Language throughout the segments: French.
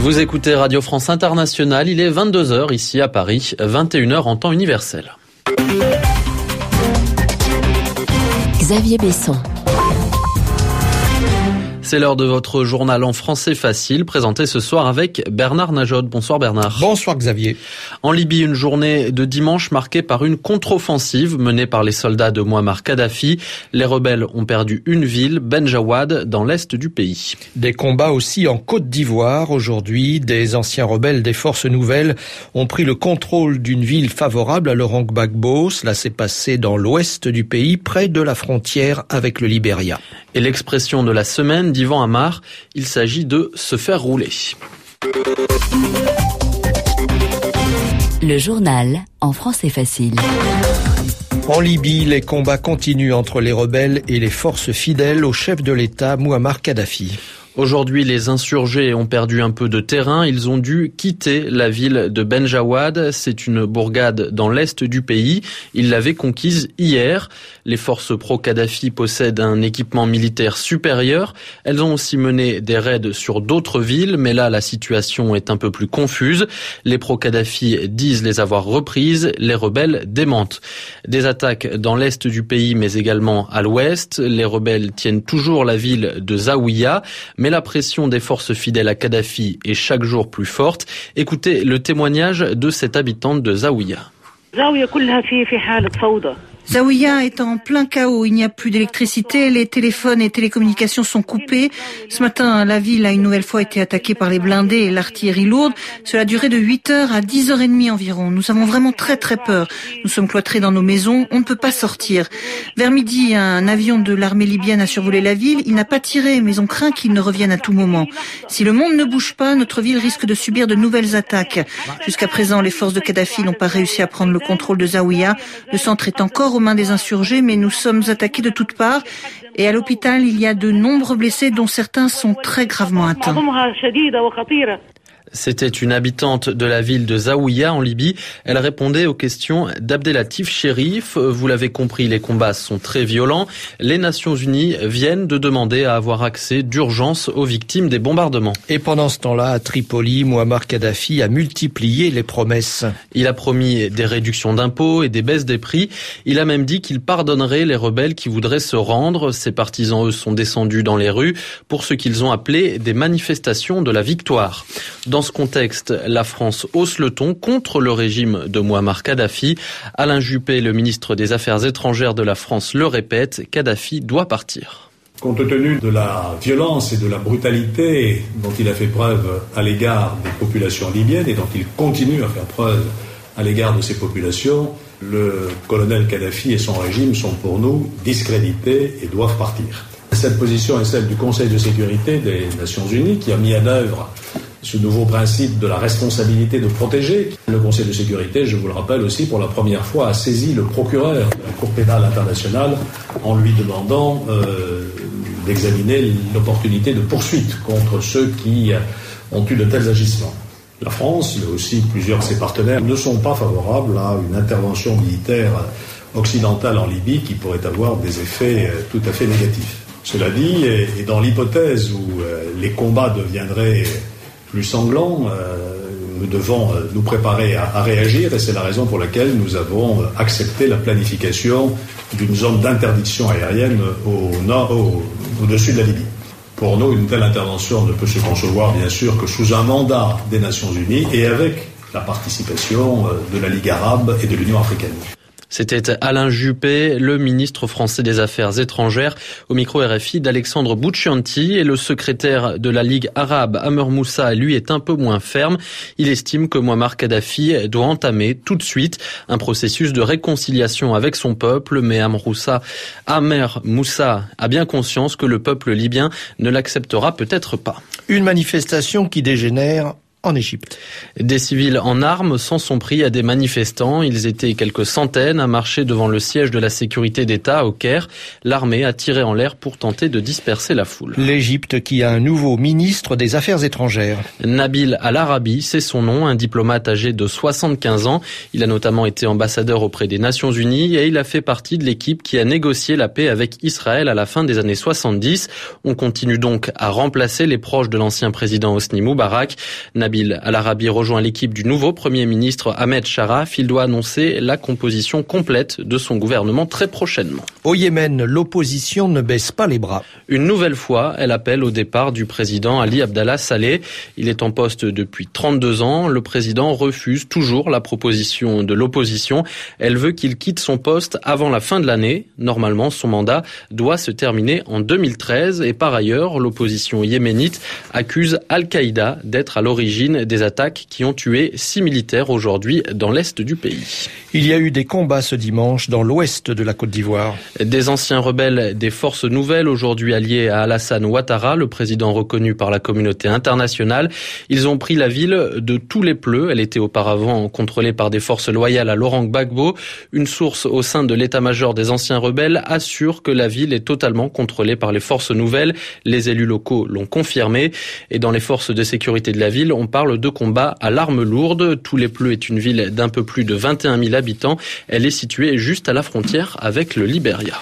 Vous écoutez Radio France Internationale, il est 22h ici à Paris, 21h en temps universel. Xavier Besson. C'est l'heure de votre journal en français facile, présenté ce soir avec Bernard Najod. Bonsoir Bernard. Bonsoir Xavier. En Libye, une journée de dimanche marquée par une contre-offensive menée par les soldats de Muammar Kadhafi. Les rebelles ont perdu une ville, Benjawad, dans l'est du pays. Des combats aussi en Côte d'Ivoire. Aujourd'hui, des anciens rebelles des forces nouvelles ont pris le contrôle d'une ville favorable à Laurent Gbagbo. Cela s'est passé dans l'ouest du pays, près de la frontière avec le Libéria. Et l'expression de la semaine d'Ivan Amar, il s'agit de se faire rouler. Le journal en français facile. En Libye, les combats continuent entre les rebelles et les forces fidèles au chef de l'État, Muammar Kadhafi. Aujourd'hui, les insurgés ont perdu un peu de terrain. Ils ont dû quitter la ville de Benjawad. C'est une bourgade dans l'est du pays. Ils l'avaient conquise hier. Les forces pro-Kadhafi possèdent un équipement militaire supérieur. Elles ont aussi mené des raids sur d'autres villes, mais là, la situation est un peu plus confuse. Les pro-Kadhafi disent les avoir reprises. Les rebelles démentent. Des attaques dans l'est du pays, mais également à l'ouest. Les rebelles tiennent toujours la ville de Zawiya mais la pression des forces fidèles à Kadhafi est chaque jour plus forte. Écoutez le témoignage de cette habitante de Zawiya. Zawiya est en plein chaos. Il n'y a plus d'électricité, les téléphones et télécommunications sont coupés. Ce matin, la ville a une nouvelle fois été attaquée par les blindés et l'artillerie lourde. Cela a duré de 8h à 10h30 environ. Nous avons vraiment très très peur. Nous sommes cloîtrés dans nos maisons, on ne peut pas sortir. Vers midi, un avion de l'armée libyenne a survolé la ville. Il n'a pas tiré, mais on craint qu'il ne revienne à tout moment. Si le monde ne bouge pas, notre ville risque de subir de nouvelles attaques. Jusqu'à présent, les forces de Kadhafi n'ont pas réussi à prendre le contrôle de Zawiya. Le centre est encore aux des insurgés, mais nous sommes attaqués de toutes parts. Et à l'hôpital, il y a de nombreux blessés, dont certains sont très gravement atteints. C'était une habitante de la ville de Zawiya en Libye. Elle répondait aux questions d'Abdelatif Sherif. Vous l'avez compris, les combats sont très violents. Les Nations Unies viennent de demander à avoir accès d'urgence aux victimes des bombardements. Et pendant ce temps-là, à Tripoli, Muammar Kadhafi a multiplié les promesses. Il a promis des réductions d'impôts et des baisses des prix. Il a même dit qu'il pardonnerait les rebelles qui voudraient se rendre. Ses partisans, eux, sont descendus dans les rues pour ce qu'ils ont appelé des manifestations de la victoire. Dans ce contexte, la France hausse le ton contre le régime de Muammar Kadhafi. Alain Juppé, le ministre des Affaires étrangères de la France, le répète, Kadhafi doit partir. Compte tenu de la violence et de la brutalité dont il a fait preuve à l'égard des populations libyennes et dont il continue à faire preuve à l'égard de ces populations, le colonel Kadhafi et son régime sont pour nous discrédités et doivent partir. Cette position est celle du Conseil de sécurité des Nations Unies qui a mis en œuvre ce nouveau principe de la responsabilité de protéger. Le Conseil de sécurité, je vous le rappelle aussi, pour la première fois, a saisi le procureur de la Cour pénale internationale en lui demandant euh, d'examiner l'opportunité de poursuite contre ceux qui ont eu de tels agissements. La France, mais aussi plusieurs de ses partenaires, ne sont pas favorables à une intervention militaire occidentale en Libye qui pourrait avoir des effets euh, tout à fait négatifs. Cela dit, et dans l'hypothèse où euh, les combats deviendraient plus sanglants, euh, nous devons euh, nous préparer à, réagir et c'est la raison pour laquelle nous avons accepté la planification d'une zone d'interdiction aérienne au nord, au-dessus de la Libye. Pour nous, une telle intervention ne peut se concevoir, bien sûr, que sous un mandat des Nations Unies et avec la participation de la Ligue arabe et de l'Union africaine. C'était Alain Juppé, le ministre français des Affaires étrangères, au micro RFI d'Alexandre Bouccianti et le secrétaire de la Ligue arabe, Amer Moussa, lui est un peu moins ferme. Il estime que Muammar Kadhafi doit entamer tout de suite un processus de réconciliation avec son peuple, mais Amer Moussa a bien conscience que le peuple libyen ne l'acceptera peut-être pas. Une manifestation qui dégénère en Égypte. Des civils en armes s'en sont pris à des manifestants. Ils étaient quelques centaines à marcher devant le siège de la sécurité d'État au Caire. L'armée a tiré en l'air pour tenter de disperser la foule. L'Égypte qui a un nouveau ministre des Affaires étrangères. Nabil Al-Arabi, c'est son nom, un diplomate âgé de 75 ans. Il a notamment été ambassadeur auprès des Nations Unies et il a fait partie de l'équipe qui a négocié la paix avec Israël à la fin des années 70. On continue donc à remplacer les proches de l'ancien président Hosni Moubarak. Nabil Al-Arabi rejoint l'équipe du nouveau Premier ministre Ahmed Sharaf. Il doit annoncer la composition complète de son gouvernement très prochainement. Au Yémen, l'opposition ne baisse pas les bras. Une nouvelle fois, elle appelle au départ du président Ali Abdallah Saleh. Il est en poste depuis 32 ans. Le président refuse toujours la proposition de l'opposition. Elle veut qu'il quitte son poste avant la fin de l'année. Normalement, son mandat doit se terminer en 2013. Et par ailleurs, l'opposition yéménite accuse Al-Qaïda d'être à l'origine des attaques qui ont tué six militaires aujourd'hui dans l'est du pays. Il y a eu des combats ce dimanche dans l'ouest de la Côte d'Ivoire. Des anciens rebelles des forces nouvelles aujourd'hui alliés à Alassane Ouattara, le président reconnu par la communauté internationale. Ils ont pris la ville de tous les pleux. Elle était auparavant contrôlée par des forces loyales à Laurent Gbagbo. Une source au sein de l'état-major des anciens rebelles assure que la ville est totalement contrôlée par les forces nouvelles. Les élus locaux l'ont confirmé. Et dans les forces de sécurité de la ville, on parle de combats à l'arme lourde. Pleux est une ville d'un peu plus de 21 000 habitants. Elle est située juste à la frontière avec le Liberia.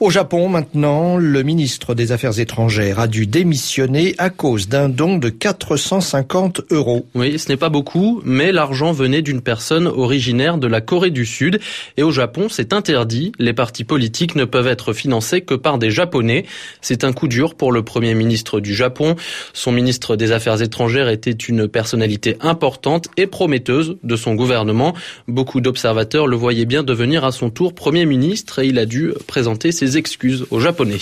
Au Japon, maintenant, le ministre des Affaires étrangères a dû démissionner à cause d'un don de 450 euros. Oui, ce n'est pas beaucoup, mais l'argent venait d'une personne originaire de la Corée du Sud. Et au Japon, c'est interdit. Les partis politiques ne peuvent être financés que par des Japonais. C'est un coup dur pour le Premier ministre du Japon. Son ministre des Affaires étrangères était une personnalité importante et prometteuse de son gouvernement. Beaucoup d'observateurs le voyaient bien devenir à son tour Premier ministre et il a dû présenter ses excuses aux Japonais.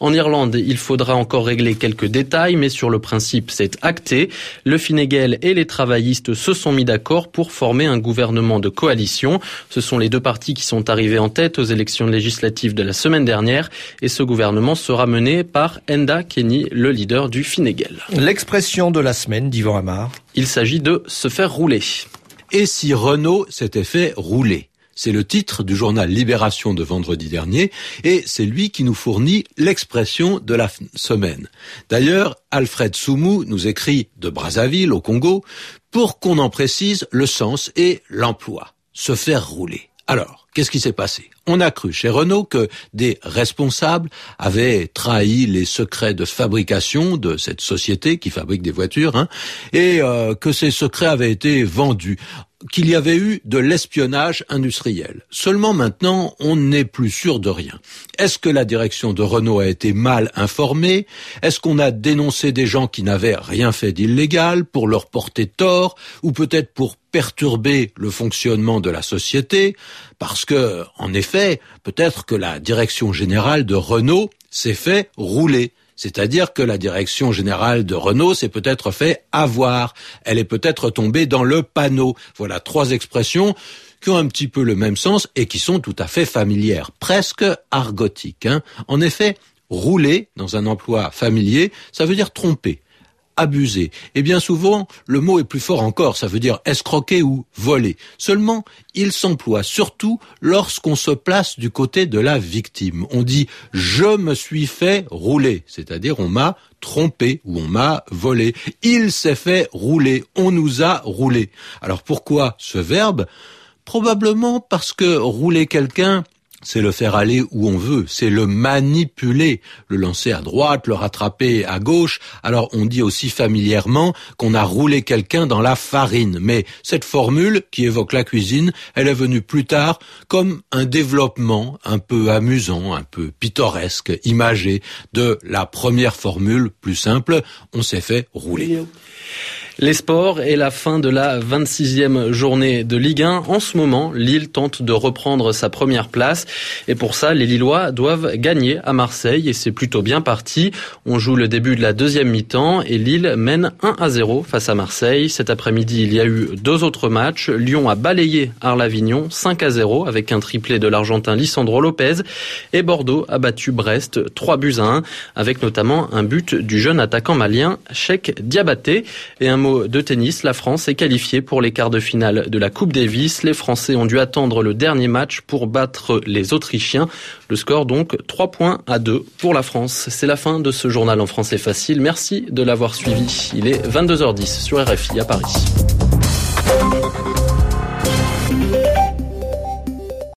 En Irlande, il faudra encore régler quelques détails, mais sur le principe, c'est acté. Le Fine et les travaillistes se sont mis d'accord pour former un gouvernement de coalition. Ce sont les deux partis qui sont arrivés en tête aux élections législatives de la semaine dernière et ce gouvernement sera mené par Enda Kenny, le leader du Fine L'expression de la semaine d'Yvan Amar. Il s'agit de se faire rouler. Et si Renault s'était fait rouler? C'est le titre du journal Libération de vendredi dernier et c'est lui qui nous fournit l'expression de la semaine. D'ailleurs, Alfred Soumou nous écrit de Brazzaville au Congo pour qu'on en précise le sens et l'emploi. Se faire rouler. Alors, qu'est-ce qui s'est passé? On a cru chez Renault que des responsables avaient trahi les secrets de fabrication de cette société qui fabrique des voitures, hein, et euh, que ces secrets avaient été vendus qu'il y avait eu de l'espionnage industriel. Seulement maintenant, on n'est plus sûr de rien. Est-ce que la direction de Renault a été mal informée? Est-ce qu'on a dénoncé des gens qui n'avaient rien fait d'illégal pour leur porter tort ou peut-être pour perturber le fonctionnement de la société? Parce que, en effet, peut-être que la direction générale de Renault s'est fait rouler. C'est-à-dire que la direction générale de Renault s'est peut-être fait avoir. Elle est peut-être tombée dans le panneau. Voilà trois expressions qui ont un petit peu le même sens et qui sont tout à fait familières, presque argotiques. Hein. En effet, rouler dans un emploi familier, ça veut dire tromper abuser. Et bien souvent, le mot est plus fort encore, ça veut dire escroquer ou voler. Seulement, il s'emploie surtout lorsqu'on se place du côté de la victime. On dit je me suis fait rouler, c'est-à-dire on m'a trompé ou on m'a volé. Il s'est fait rouler, on nous a roulé. Alors pourquoi ce verbe? Probablement parce que rouler quelqu'un, c'est le faire aller où on veut, c'est le manipuler, le lancer à droite, le rattraper à gauche. Alors on dit aussi familièrement qu'on a roulé quelqu'un dans la farine. Mais cette formule qui évoque la cuisine, elle est venue plus tard comme un développement un peu amusant, un peu pittoresque, imagé de la première formule plus simple, on s'est fait rouler. Les sports et la fin de la 26e journée de Ligue 1. En ce moment, Lille tente de reprendre sa première place. Et pour ça, les Lillois doivent gagner à Marseille et c'est plutôt bien parti. On joue le début de la deuxième mi-temps et Lille mène 1 à 0 face à Marseille. Cet après-midi, il y a eu deux autres matchs. Lyon a balayé Arles-Avignon 5 à 0 avec un triplé de l'Argentin Lisandro Lopez et Bordeaux a battu Brest 3 buts à 1 avec notamment un but du jeune attaquant malien Cheikh Diabaté et un de tennis. La France est qualifiée pour les quarts de finale de la Coupe Davis. Les Français ont dû attendre le dernier match pour battre les Autrichiens. Le score donc 3 points à 2 pour la France. C'est la fin de ce journal en français facile. Merci de l'avoir suivi. Il est 22h10 sur RFI à Paris.